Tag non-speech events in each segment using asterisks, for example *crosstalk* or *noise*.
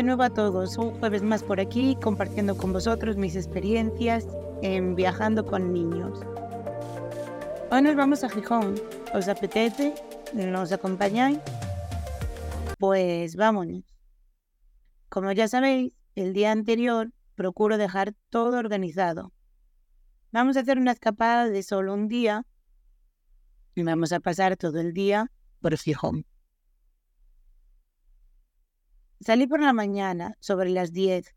de nuevo a todos, un jueves más por aquí compartiendo con vosotros mis experiencias en viajando con niños. Hoy nos vamos a Gijón, ¿os apetece? ¿Nos acompañáis? Pues vámonos. Como ya sabéis, el día anterior procuro dejar todo organizado. Vamos a hacer una escapada de solo un día y vamos a pasar todo el día por Gijón. Salí por la mañana, sobre las 10,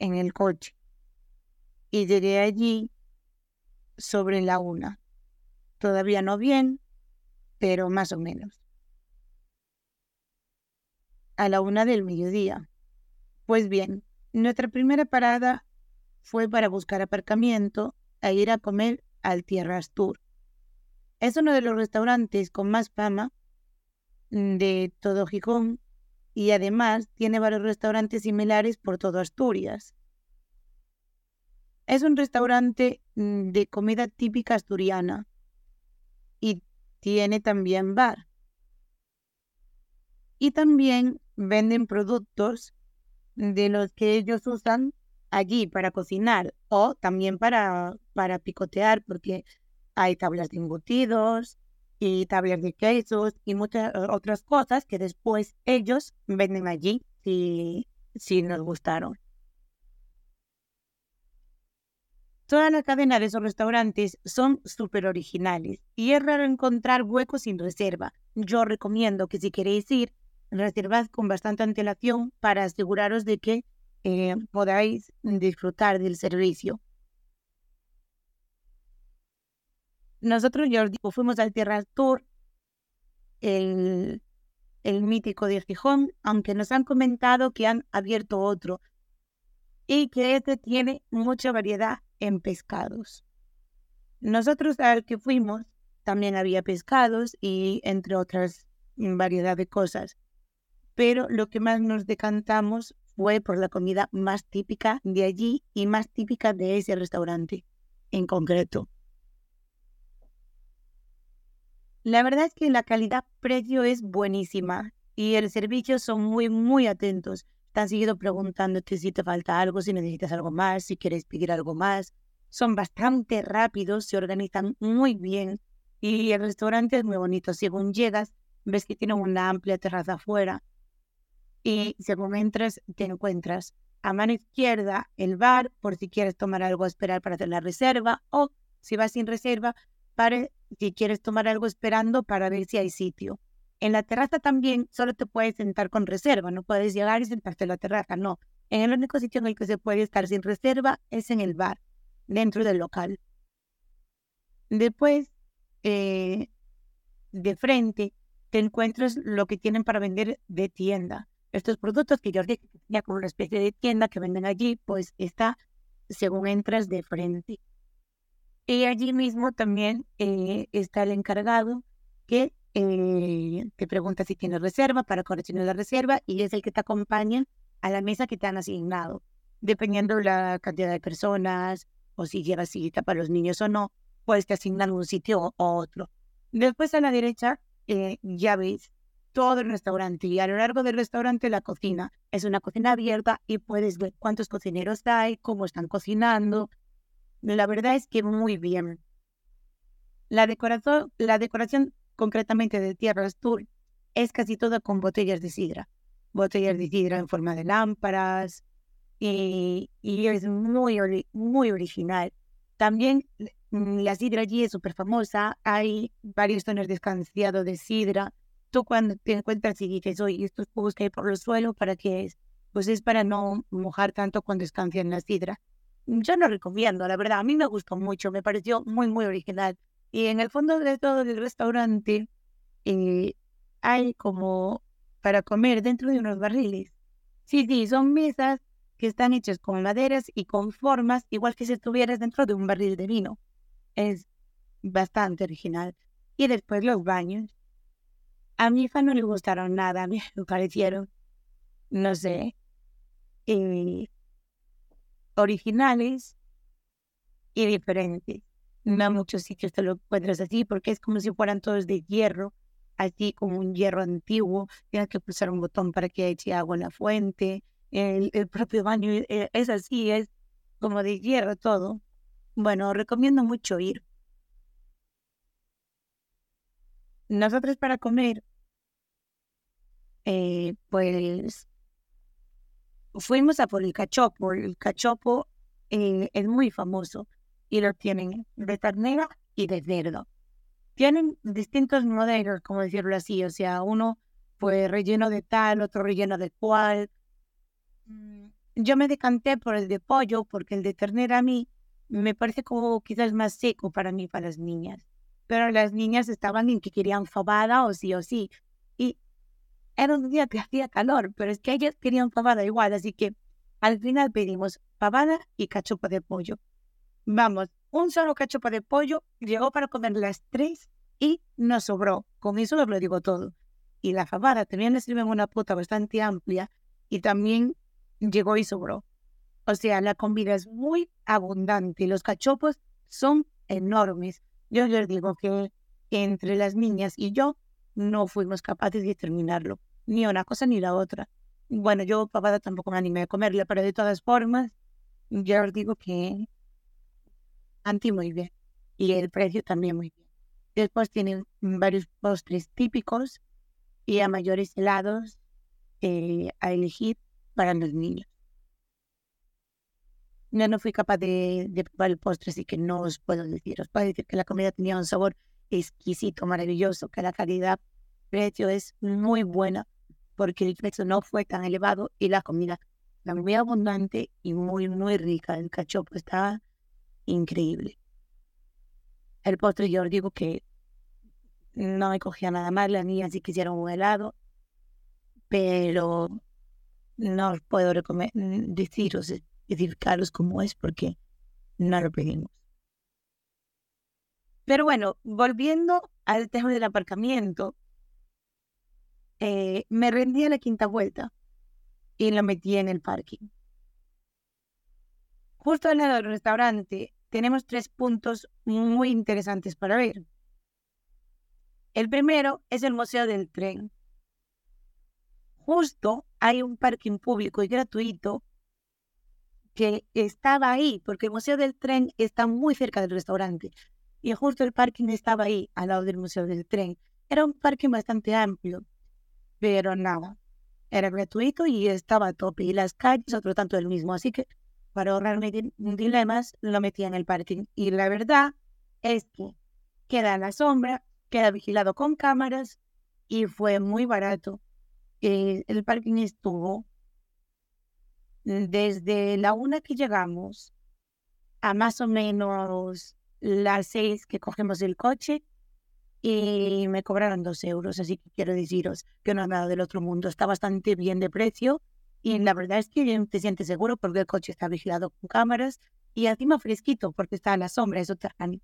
en el coche, y llegué allí sobre la una. Todavía no bien, pero más o menos. A la una del mediodía. Pues bien, nuestra primera parada fue para buscar aparcamiento e ir a comer al Tierras Tour. Es uno de los restaurantes con más fama de todo Gijón y además tiene varios restaurantes similares por todo Asturias. Es un restaurante mm, de comida típica asturiana y tiene también bar. Y también venden productos de los que ellos usan allí para cocinar o también para, para picotear porque hay tablas de embutidos, y tablas de quesos y muchas otras cosas que después ellos venden allí si, si nos gustaron. Toda la cadena de esos restaurantes son súper originales y es raro encontrar huecos sin reserva. Yo recomiendo que si queréis ir, reservad con bastante antelación para aseguraros de que eh, podáis disfrutar del servicio. Nosotros, digo, fuimos al Tierra Tour, el, el mítico de Gijón, aunque nos han comentado que han abierto otro y que este tiene mucha variedad en pescados. Nosotros al que fuimos también había pescados y entre otras variedad de cosas, pero lo que más nos decantamos fue por la comida más típica de allí y más típica de ese restaurante en concreto. La verdad es que la calidad-precio es buenísima y el servicio son muy, muy atentos. Están seguido preguntándote si te falta algo, si necesitas algo más, si quieres pedir algo más. Son bastante rápidos, se organizan muy bien y el restaurante es muy bonito. Según llegas, ves que tiene una amplia terraza afuera y según entras, te encuentras a mano izquierda el bar por si quieres tomar algo, esperar para hacer la reserva o si vas sin reserva, si quieres tomar algo esperando para ver si hay sitio. En la terraza también solo te puedes sentar con reserva, no puedes llegar y sentarte en la terraza, no. En el único sitio en el que se puede estar sin reserva es en el bar, dentro del local. Después, eh, de frente, te encuentras lo que tienen para vender de tienda. Estos productos que yo tenía como una especie de tienda que venden allí, pues está según entras de frente. Y allí mismo también eh, está el encargado que eh, te pregunta si tienes reserva para correccionar la reserva y es el que te acompaña a la mesa que te han asignado. Dependiendo la cantidad de personas o si llevas cita para los niños o no, pues te asignan un sitio u otro. Después a la derecha eh, ya ves todo el restaurante y a lo largo del restaurante la cocina. Es una cocina abierta y puedes ver cuántos cocineros hay, cómo están cocinando, la verdad es que muy bien. La decoración, la decoración concretamente de Tierras Tour es casi toda con botellas de sidra. Botellas de sidra en forma de lámparas y, es muy, muy original. También mm, la sidra allí es súper famosa. Hay varios tonos descansado de sidra. Tú cuando te encuentras y dices, oye, estos jugos que hay por el suelo, ¿para qué es? Pues es para no mojar tanto cuando descansan la sidra yo lo recomiendo, la verdad. A mí me gustó mucho, me pareció muy, muy original. Y en el fondo de todo el restaurante eh, hay como para comer dentro de unos barriles. Sí, sí, son mesas que están hechas con maderas y con formas igual que si estuvieras dentro de un barril de vino. Es bastante original. Y después los baños. A mi hija no le gustaron nada, me parecieron, no sé, eh, originales y diferentes. No muchos sitios te lo encuentras así porque es como si fueran todos de hierro así como un hierro antiguo, tienes que pulsar un botón para que eche agua en la fuente, el, el propio baño eh, es así, es como de hierro todo. Bueno, recomiendo mucho ir. Nosotros para comer, eh, pues fuimos a por el cachopo. El cachopo eh, es muy famoso y lo tienen de ternera y de cerdo. Tienen distintos modelos, como decirlo así, o sea, uno fue relleno de tal, otro relleno de cual. Mm, yo me decanté por el de pollo porque el de ternera a mí me parece como quizás más seco para mí, para las niñas. Pero las niñas estaban en que querían fabada o sí o sí. Y era un día que hacía calor, pero es que ellas querían fabada igual, así que al final pedimos fabada y cachopo de pollo. Vamos, un solo cachopo de pollo llegó para comer las tres y nos sobró. Con eso os lo digo todo. Y la fabada también le sirven una puta bastante amplia y también llegó y sobró. O sea, la comida es muy abundante. Los cachopos son enormes. Yo les digo que entre las niñas y yo no fuimos capaces de terminarlo. Ni una cosa ni la otra. Bueno, yo papá tampoco me animé a comerla, pero de todas formas, yo os digo que anti muy bien. Y el precio también muy bien. Después tienen varios postres típicos y a mayores helados eh, a elegir para los niños. No, no fui capaz de, probar el postre, así que no os puedo decir. Os puedo decir que la comida tenía un sabor exquisito, maravilloso, que la calidad-precio es muy buena, porque el precio no fue tan elevado y la comida era muy abundante y muy, muy rica. El cachopo estaba increíble. El postre yo digo que no me cogía nada mal, las niñas sí quisieron un helado, pero no puedo deciros identificarlos como es porque no lo pedimos. Pero bueno, volviendo al tema del aparcamiento, eh, me rendí a la quinta vuelta y lo metí en el parking. Justo al lado del restaurante tenemos tres puntos muy interesantes para ver. El primero es el Museo del Tren. Justo hay un parking público y gratuito que estaba ahí, porque el Museo del Tren está muy cerca del restaurante. Y justo el parking estaba ahí, al lado del Museo del Tren. Era un parking bastante amplio, pero nada, era gratuito y estaba a tope. Y las calles, otro tanto del mismo. Así que para ahorrarme dilemas, lo metí en el parking. Y la verdad es que queda en la sombra, queda vigilado con cámaras y fue muy barato. Eh, el parking estuvo desde la una que llegamos a más o menos las seis que cogemos el coche y me cobraron dos euros, así que quiero deciros que no es nada del otro mundo, está bastante bien de precio y la verdad es que te sientes seguro porque el coche está vigilado con cámaras y encima fresquito porque está a la sombra, eso subterráneo.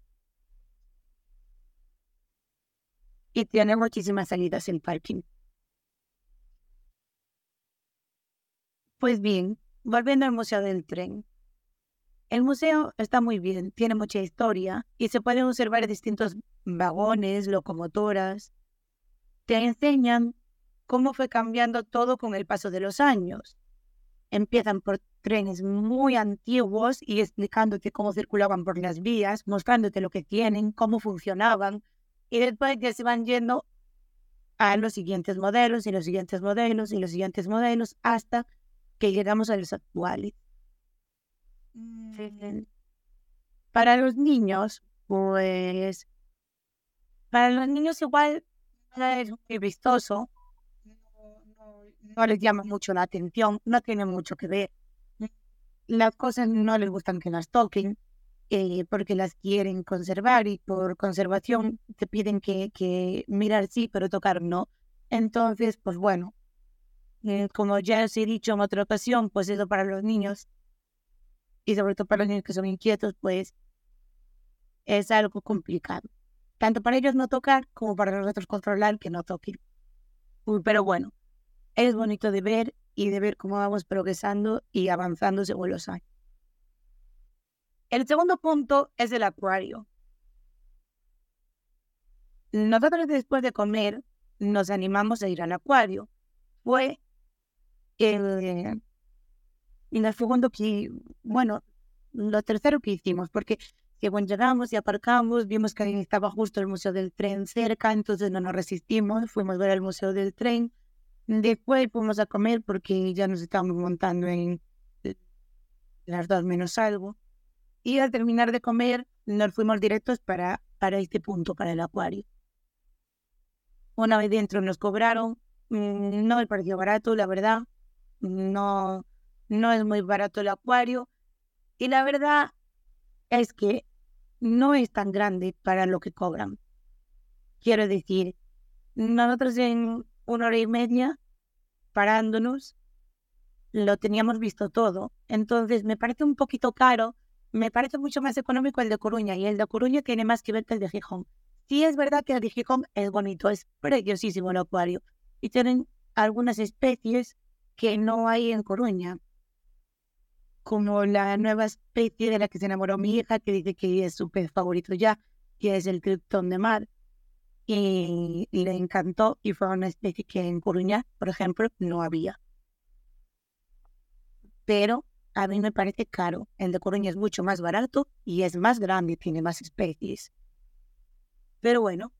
Y tiene muchísimas salidas el parking. Pues bien, volviendo al Museo del Tren. El museo está muy bien, tiene mucha historia y se pueden observar distintos vagones, locomotoras. Te enseñan cómo fue cambiando todo con el paso de los años. Empiezan por trenes muy antiguos y explicándote cómo circulaban por las vías, mostrándote lo que tienen, cómo funcionaban, y después ya se van yendo a los siguientes modelos y los siguientes modelos y los siguientes modelos hasta que llegamos a los actuales. Mm. Para los niños, pues, para los niños igual es muy vistoso, no, les llama mucho la atención, no tiene mucho que ver. Las cosas no les gustan que las toquen, eh, porque las quieren conservar y por conservación te piden que, que mirar sí, pero tocar no. Entonces, pues bueno, eh, como ya os he dicho en otra ocasión, pues eso para los niños y sobre todo para los niños que son inquietos, pues es algo complicado. Tanto para ellos no tocar como para nosotros controlar que no toquen. Pero bueno, es bonito de ver y de ver cómo vamos progresando y avanzando según los años. El segundo punto es el acuario. Nosotros después de comer nos animamos a ir al acuario. Fue el, y el segundo que, bueno, lo tercero que hicimos, porque según llegamos y aparcamos, vimos que estaba justo el Museo del Tren cerca, entonces no nos resistimos, fuimos a ver el Museo del Tren. Después fuimos a comer porque ya nos estábamos montando en las dos menos algo. Y al terminar de comer, nos fuimos directos para, para este punto, para el acuario. Una vez dentro nos cobraron, mm, no me pareció barato, la verdad. No, no es muy barato el acuario. Y la verdad es que no es tan grande para lo que cobran. Quiero decir, nosotros en una hora y media, parándonos, lo teníamos visto todo. Entonces me parece un poquito caro, me parece mucho más económico el de Coruña y el de Coruña tiene más que ver que el de Gijón. Sí es verdad que el de Gijón es bonito, es preciosísimo el acuario y tienen algunas especies que no hay en Coruña, como la nueva especie de la que se enamoró mi hija, que dice que es su pez favorito ya, que es el criptón de mar. Y, y le encantó y fue una especie que en Coruña, por ejemplo, no había pero a mí me parece caro. El de Coruña es mucho más barato y es más grande, tiene más especies. Pero bueno,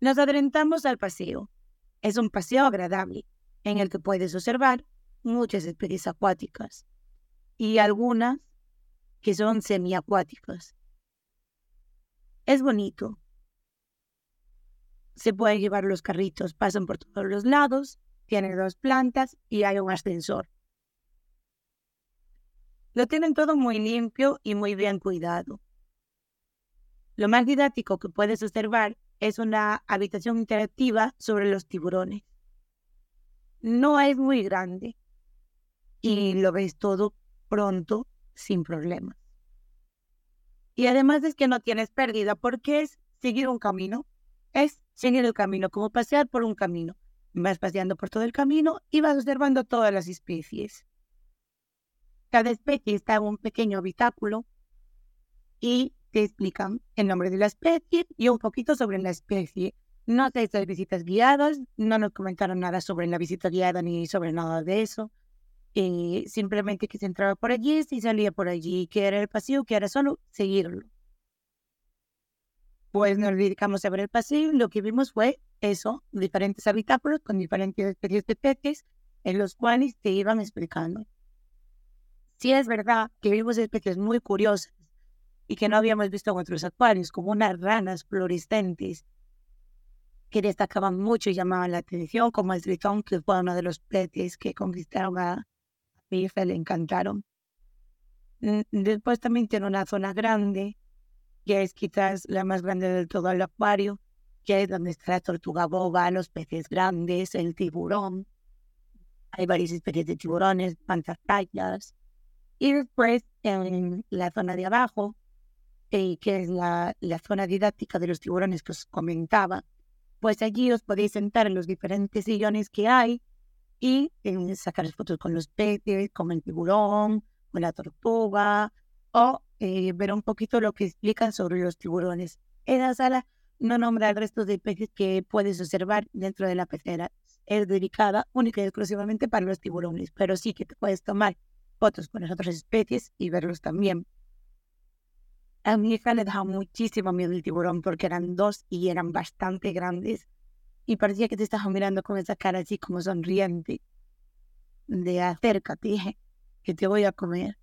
nos adelantamos al paseo. Es un paseo agradable en el que puedes observar muchas especies acuáticas y algunas que son semiacuáticas. Es bonito. Se pueden llevar los carritos, pasan por todos los lados, tiene dos plantas y hay un ascensor. Lo tienen todo muy limpio y muy bien cuidado. Lo más didáctico que puedes observar es una habitación interactiva sobre los tiburones. No es muy grande y lo ves todo pronto sin problemas. Y además es que no tienes pérdida porque es seguir un camino. Es seguir el camino, como pasear por un camino. Vas paseando por todo el camino y vas observando todas las especies. Cada especie está en un pequeño habitáculo y te explican el nombre de la especie y un poquito sobre la especie. No se hizo visitas guiadas, no nos comentaron nada sobre la visita guiada ni sobre nada de eso. Simplemente que se entraba por allí, y salía por allí, que era el paseo, que era solo seguirlo. Pues nos dedicamos a ver el y lo que vimos fue eso, diferentes habitáculos con diferentes especies de peces en los cuales te iban explicando sí es verdad que vimos especies muy curiosas y que no habíamos visto en otros acuarios, como unas ranas fluorescentes que destacaban mucho y llamaban la atención, como el tritón, que fue uno de los peces que conquistaron a mi hija, le encantaron. Mm, después también tiene una zona grande, que es quizás la más grande del todo el acuario, que es donde está la tortuga boba, los peces grandes, el tiburón. Hay varias especies de tiburones, panzarrayas, y después en la zona de abajo, eh, que es la, la, zona didáctica de los tiburones que os comentaba, pues allí os podéis sentar en los diferentes sillones que hay y eh, sacar fotos con los peces, con el tiburón, con la tortuga, o eh, ver un poquito lo que explican sobre los tiburones. Esa sala no nombra el resto de peces que puedes observar dentro de la pecera. Es dedicada única y exclusivamente para los tiburones, pero sí que te puedes tomar fotos con las otras especies y verlos también. A mi hija le daba muchísimo miedo el tiburón porque eran dos y eran bastante grandes y parecía que te estaba mirando con esa cara así como sonriente de acércate que te voy a comer.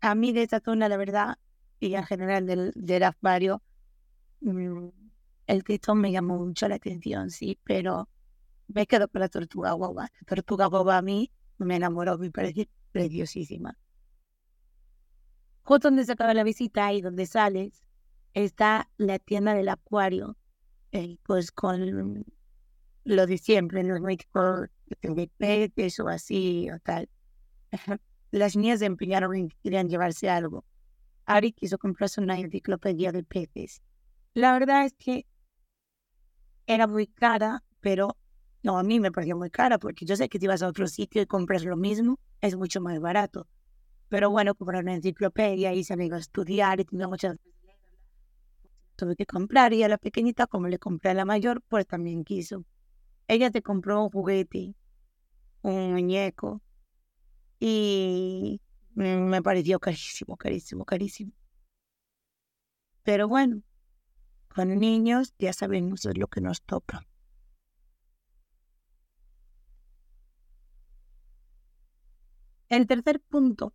A mí de esa zona, la verdad, y en general del, del acuario, mm, el tritón me llamó mucho la atención, sí, pero me quedo con la tortuga boba. La tortuga boba a mí me enamoró, me pareció preciosísima. Justo donde se acaba la visita y donde sales está la tienda del acuario, eh, pues con lo de siempre, los por de peces o así o tal. Las niñas se empeñaron en que llevarse algo. Ari quiso comprarse una enciclopedia de peces. La verdad es que era muy cara, pero no, a mí me pareció muy cara porque yo sé que si vas a otro sitio y compras lo mismo, es mucho más barato. Pero bueno, comprar una enciclopedia y se a estudiar y tenía muchas que comprar y a la pequeñita, como le compré a la mayor, pues también quiso. Ella te compró un juguete, un muñeco, y me pareció carísimo, carísimo, carísimo. Pero bueno, con niños ya sabemos lo que nos toca. El tercer punto,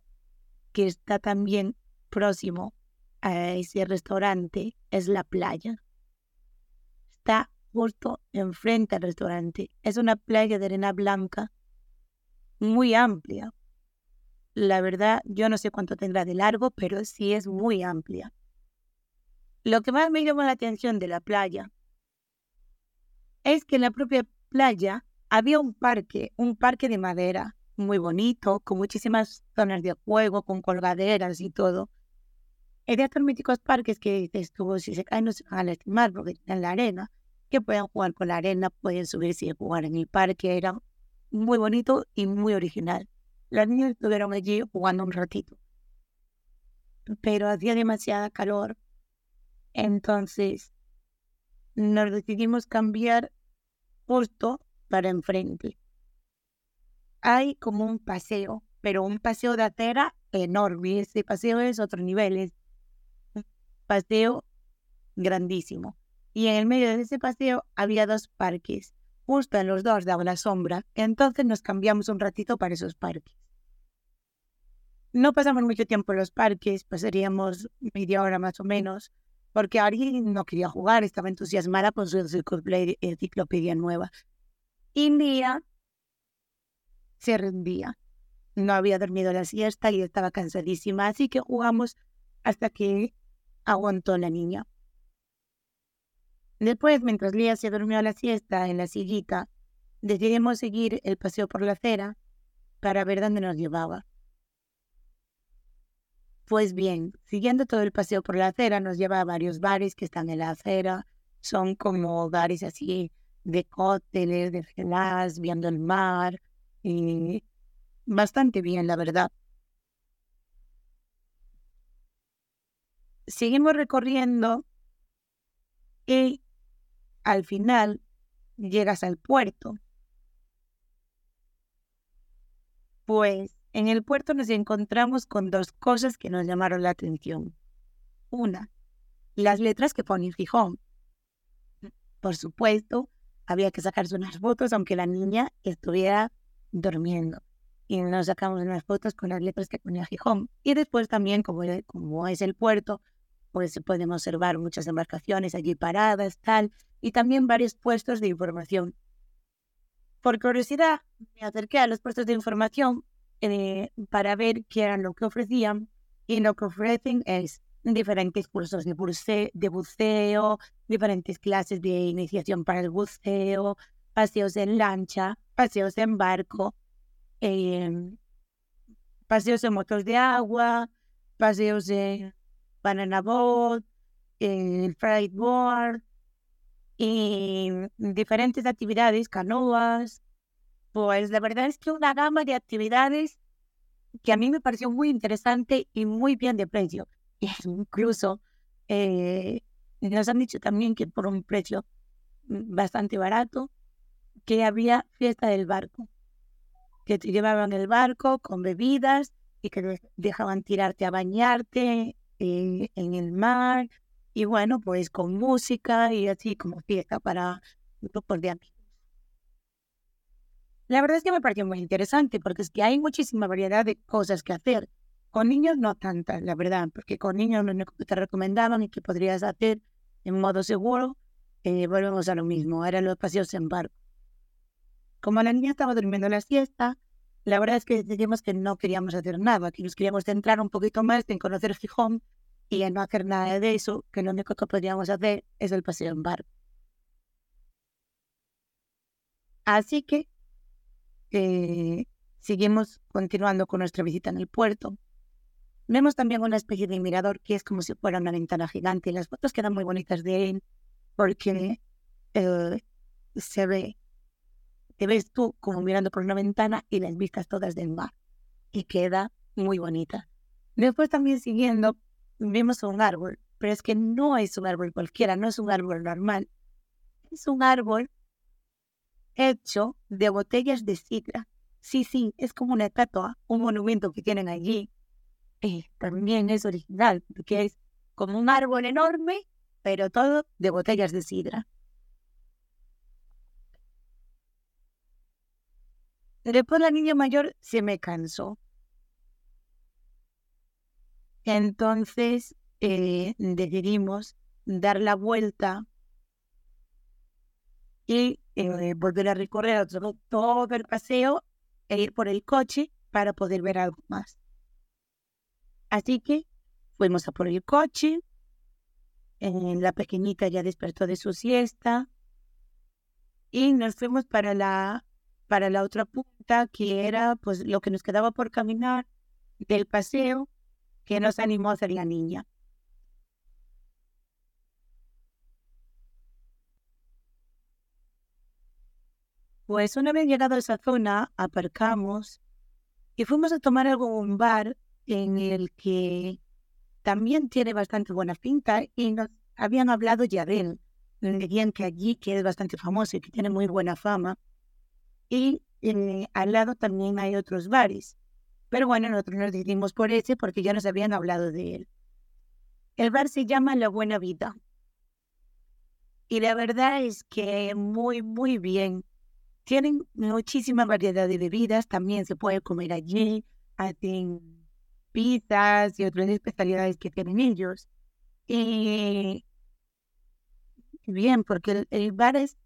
que está también próximo a ese restaurante, es la playa. Está justo enfrente al restaurante. Es una playa de arena blanca muy amplia. La verdad, yo no sé cuánto tendrá de largo, pero sí es muy amplia. Lo que más me llamó la atención de la playa es que en la propia playa había un parque, un parque de madera muy bonito, con muchísimas zonas de juego, con colgaderas y todo. Hay de estos míticos parques que estuvo, si se caen no se van a lastimar porque tienen la arena, que pueden jugar con la arena, pueden subirse y jugar en el parque. Era muy bonito y muy original. Los niños estuvieron allí jugando un ratito. Pero hacía demasiada calor entonces, nos decidimos cambiar justo para enfrente. Hay como un paseo, pero un paseo de acera enorme. Ese paseo es otro nivel, es paseo grandísimo. Y en el medio de ese paseo había dos parques. Justo en los dos daba la sombra. Entonces nos cambiamos un ratito para esos parques. No pasamos mucho tiempo en los parques, pasaríamos media hora más o menos porque Ari no quería jugar, estaba entusiasmada con su enciclopedia nueva. Y Mía se rendía. No había dormido la siesta y estaba cansadísima, así que jugamos hasta que aguantó la niña. Después, mientras Lía se durmió la siesta en la sillita, decidimos seguir el paseo por la acera para ver dónde nos llevaba. Pues bien, siguiendo todo el paseo por la acera, nos lleva a varios bares que están en la acera. Son como bares así de cócteles, de gelas, viendo el mar. Y bastante bien, la verdad. Seguimos recorriendo y al final llegas al puerto. Pues en el puerto nos encontramos con dos cosas que nos llamaron la atención. Una, las letras que ponen Gijón. Por supuesto, había que sacarse unas fotos aunque la niña estuviera durmiendo. Y nos sacamos unas fotos con las letras que ponía Gijón. Y después también, como, como es el puerto, pues se pueden observar muchas embarcaciones allí paradas, tal, y también varios puestos de información. Por curiosidad, me acerqué a los puestos de información eh, para ver qué era lo que ofrecían y lo que ofrecen es diferentes cursos de, buceo, diferentes clases de iniciación para el buceo, paseos en lancha, paseos en barco, em, paseos en motos de agua, paseos en banana boat, el freight board y diferentes actividades, canoas, pues la verdad es que una gama de actividades que a mí me pareció muy interesante y muy bien de precio. *laughs* Incluso eh, nos han dicho también que por un precio bastante barato, que había fiesta del barco, que te llevaban el barco con bebidas y que dejaban tirarte a bañarte eh, en el mar y bueno, pues con música y así como fiesta para grupos de amigos. La verdad es que me pareció muy interesante porque es que hay muchísima variedad de cosas que hacer. Con niños no tantas, la verdad, porque con niños lo único que te recomendaban y que podrías hacer en modo seguro, eh, volvemos a lo mismo, eran los paseos en barco. Como la niña estaba durmiendo la siesta, la verdad es que decidimos que no queríamos hacer nada, que nos queríamos centrar un poquito más en conocer Gijón y en no hacer nada de eso, que lo único que podríamos hacer es el paseo en barco. Así que eh, seguimos continuando con nuestra visita en el puerto. Vemos también una especie de mirador que es como si fuera una ventana gigante. Las fotos quedan muy bonitas de él porque eh, se ve, te ves tú como mirando por una ventana y las vistas todas del mar. Y queda muy bonita. Después también siguiendo, vemos un árbol. pero es que no es un árbol cualquiera, no es un árbol normal. Es un árbol hecho de botellas de sidra. Sí, sí, es como una estatua, un monumento que tienen allí. Y también es original, porque es como un árbol enorme, pero todo de botellas de sidra. Después la niña mayor se me cansó. Entonces eh, decidimos dar la vuelta y eh, volver a recorrer todo el paseo e ir por el coche para poder ver algo más. Así que fuimos a por el coche. la pequeñita ya despertó de su siesta y nos fuimos para la para la otra punta que era pues lo que nos quedaba por caminar del paseo que nos animó a hacer la niña. Pues una vez llegado a esa zona, aparcamos y fuimos a tomar algo en un bar en el que también tiene bastante buena pinta y nos habían hablado ya de él. Decían que allí, que es bastante famoso y que tiene muy buena fama. Y eh, al lado también hay otros bares. Pero bueno, nosotros nos decidimos por ese porque ya nos habían hablado de él. El bar se llama La Buena Vida. Y la verdad es que muy, muy bien. Tienen muchísima variedad de bebidas, también se puede comer allí, hacen pizzas y otras especialidades que tienen ellos. Y bien, porque el bar es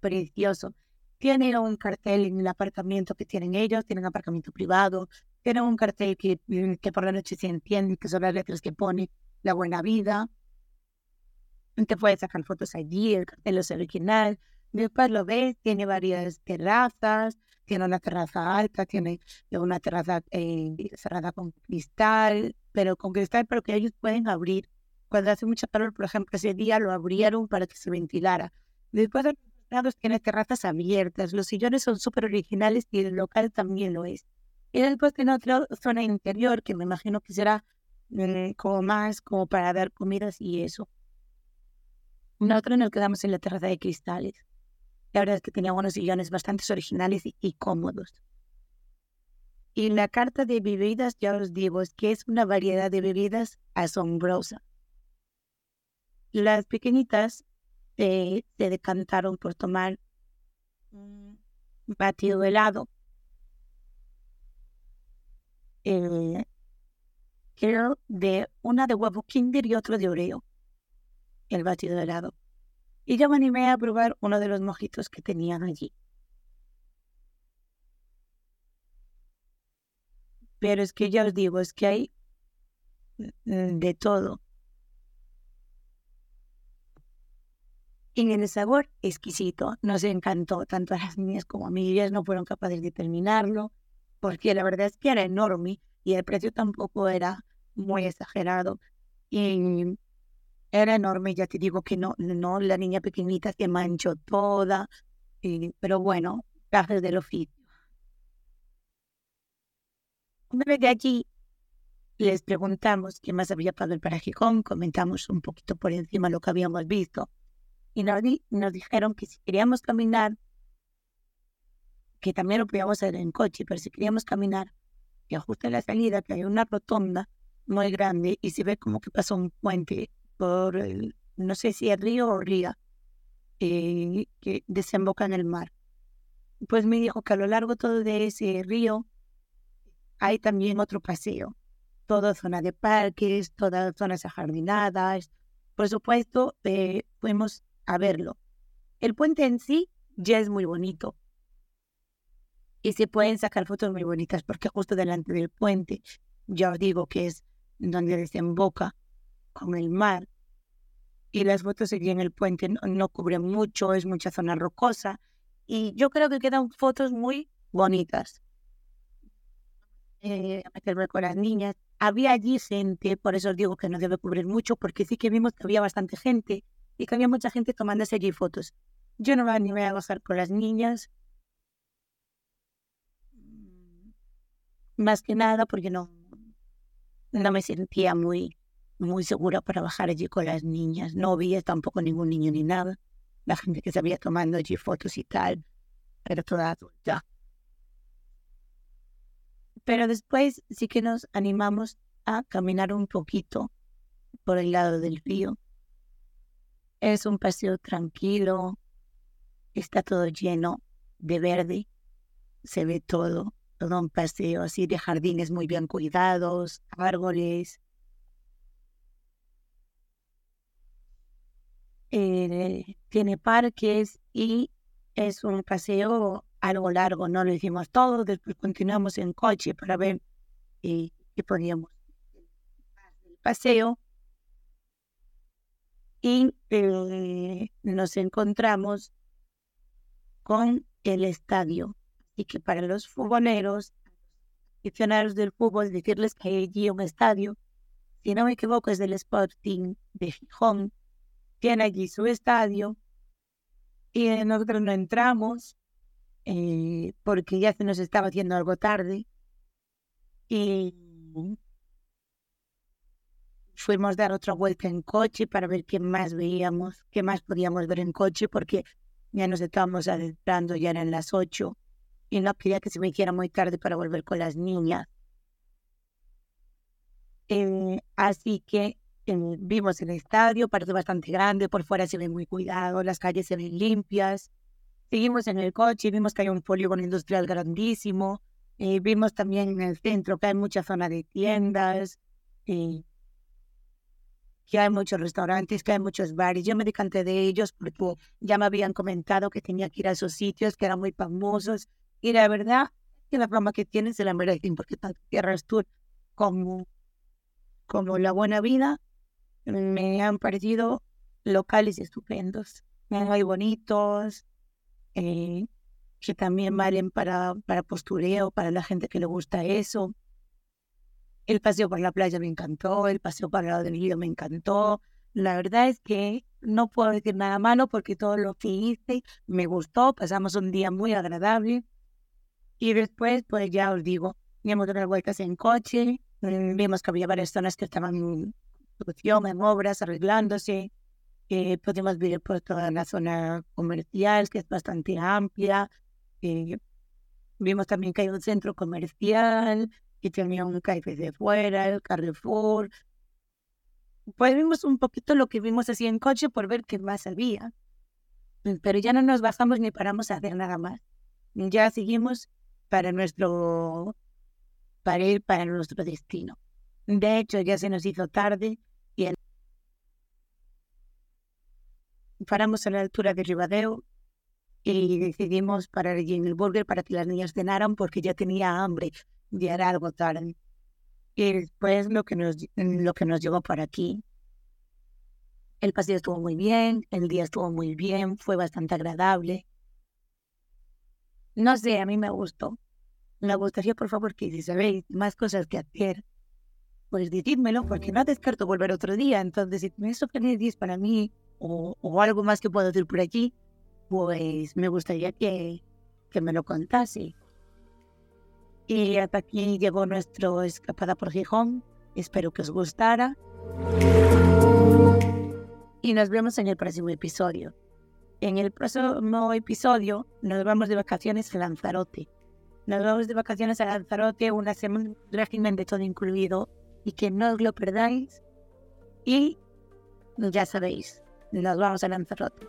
precioso. Tiene un cartel en el apartamento que tienen ellos, tienen aparcamiento privado, tienen un cartel que, mm, que por la noche se entiende, que son las letras que pone La Buena Vida. Te puedes sacar fotos allí, el cartel es original. Después lo ves, tiene varias terrazas, tiene una terraza alta, tiene una terraza eh, cerrada con cristal, pero con cristal, pero que ellos pueden abrir. Cuando hace mucha calor, por ejemplo, ese día lo abrieron para que se ventilara. Después lados tiene terrazas abiertas, los sillones son súper originales y el local también lo es. Y después tiene otra zona interior que me imagino que será eh, como más como para dar comidas y eso. Nosotros nos quedamos en la terraza de cristales. La verdad es que tenía unos sillones bastante originales y, cómodos. Y la carta de bebidas, ya os digo, es que es una variedad de bebidas asombrosa. Las pequeñitas se decantaron por tomar un batido helado. Eh, de una de huevo Kinder y otro de Oreo, el batido helado. Y yo me animé a probar uno de los mojitos que tenían allí. Pero es que ya os digo, es que hay mm, de todo. En el sabor exquisito. Nos encantó, tanto a las niñas como a mí. Ellas no fueron capaces de terminarlo, porque la verdad es que era enorme y el precio tampoco era muy exagerado. Y era enorme, ya te digo que no, no, la niña pequeñita se manchó toda, pero bueno, gajes del oficio. Una vez de allí, les preguntamos qué más había para el para comentamos un poquito por encima lo que habíamos visto y nos, dijeron que si queríamos caminar, que también lo podíamos hacer en coche, pero si queríamos caminar, que ajusta la salida, que hay una rotonda muy grande y se ve como que pasa un puente por, el, no sé si es río o ría, eh, que desemboca en el mar. Pues me dijo que a lo largo todo de ese río hay también otro paseo, toda zona de parques, todas zonas ajardinadas. Por supuesto, eh, fuimos a verlo. El puente en sí ya es muy bonito. Y se pueden sacar fotos muy bonitas porque justo delante del puente, ya os digo que es donde desemboca con el mar. Y las fotos aquí en el puente no, cubren mucho, es mucha zona rocosa. Y yo creo que quedan fotos muy bonitas. Eh, meterme con las niñas. Había allí gente, por eso os digo que no debe cubrir mucho, porque sí que vimos que había bastante gente y que había mucha gente tomándose allí fotos. Yo no me animé a bajar con las niñas, más que nada porque no, no me sentía muy muy segura para bajar allí con las niñas. No había tampoco ningún niño ni nada. La gente que se había tomando allí fotos y tal, era toda adulta. Pero después sí que nos animamos a caminar un poquito por el lado del río. Es un paseo tranquilo, está todo lleno de verde, se ve todo, todo un paseo así de jardines muy bien cuidados, árboles. Eh, tiene parques y es un paseo algo largo, no lo hicimos todo, después continuamos en coche para ver eh, qué poníamos el paseo y eh, nos encontramos con el estadio. Así que para los futboleros, aficionados del fútbol, decirles que hay allí un estadio, si no me equivoco es del Sporting de Gijón, tiene allí su estadio y nosotros no entramos eh, porque ya se nos estaba haciendo algo tarde. Y fuimos dar otra vuelta en coche para ver qué más veíamos, qué más podíamos ver en coche, porque ya nos estábamos adentrando, ya eran las ocho, y no quería que se me hiciera muy tarde para volver con las niñas. Eh, así que eh, vimos el estadio, parece bastante grande, por fuera se ve muy cuidado, las calles se ven limpias. Seguimos en el coche, vimos que hay un polígono industrial grandísimo, eh, vimos también en el centro que hay mucha zona de tiendas, eh, que hay muchos restaurantes, que hay muchos bares. Yo me decanté de ellos porque ya me habían comentado que tenía que ir a esos sitios que eran muy famosos. Y la verdad que la fama que tienen se la merecen porque tanto Tierras Tour como, como La Buena Vida me han parecido locales estupendos, muy bonitos, eh, que también valen para, para postureo, para la gente que le gusta eso. El paseo por la playa me encantó, el paseo por el lado del río me encantó. La verdad es que no puedo decir nada malo porque todo lo que hice me gustó, pasamos un día muy agradable. Y después, pues ya os digo, dimos unas vueltas en coche, mm, vimos que había varias zonas que estaban en construcción, en obras, arreglándose. Eh, pudimos por toda la zona comercial, que es bastante amplia. Eh, vimos también que hay un centro comercial que tenía un de fuera, el Carrefour. Pues vimos un poquito lo que vimos así en coche por ver qué más había. Pero ya no nos bajamos ni paramos a hacer nada más. Ya seguimos para nuestro para ir para nuestro destino. De hecho, ya se nos hizo tarde paramos a la altura de Ribadeo y decidimos parar allí en el burger para que las niñas cenaran porque ya tenía hambre, ya era algo tarde. Y después lo que nos, lo que nos llevó para aquí. El paseo estuvo muy bien, el día estuvo muy bien, fue bastante agradable. No sé, a mí me gustó. Me gustaría, por favor, que si sabéis más cosas que hacer, pues decídmelo, porque no descarto volver otro día. Entonces, si me sugerís para mí o, algo más que puedo decir por aquí, pues me gustaría que, que me lo contase. Y hasta aquí llegó nuestro escapada por Gijón. Espero que os gustara. Y nos vemos en el próximo episodio. En el próximo episodio nos vamos de vacaciones a Lanzarote. Nos vamos de vacaciones a Lanzarote, una semana, régimen de todo incluido, y que no os lo perdáis. Y ya sabéis, nos vamos a Lanzarote.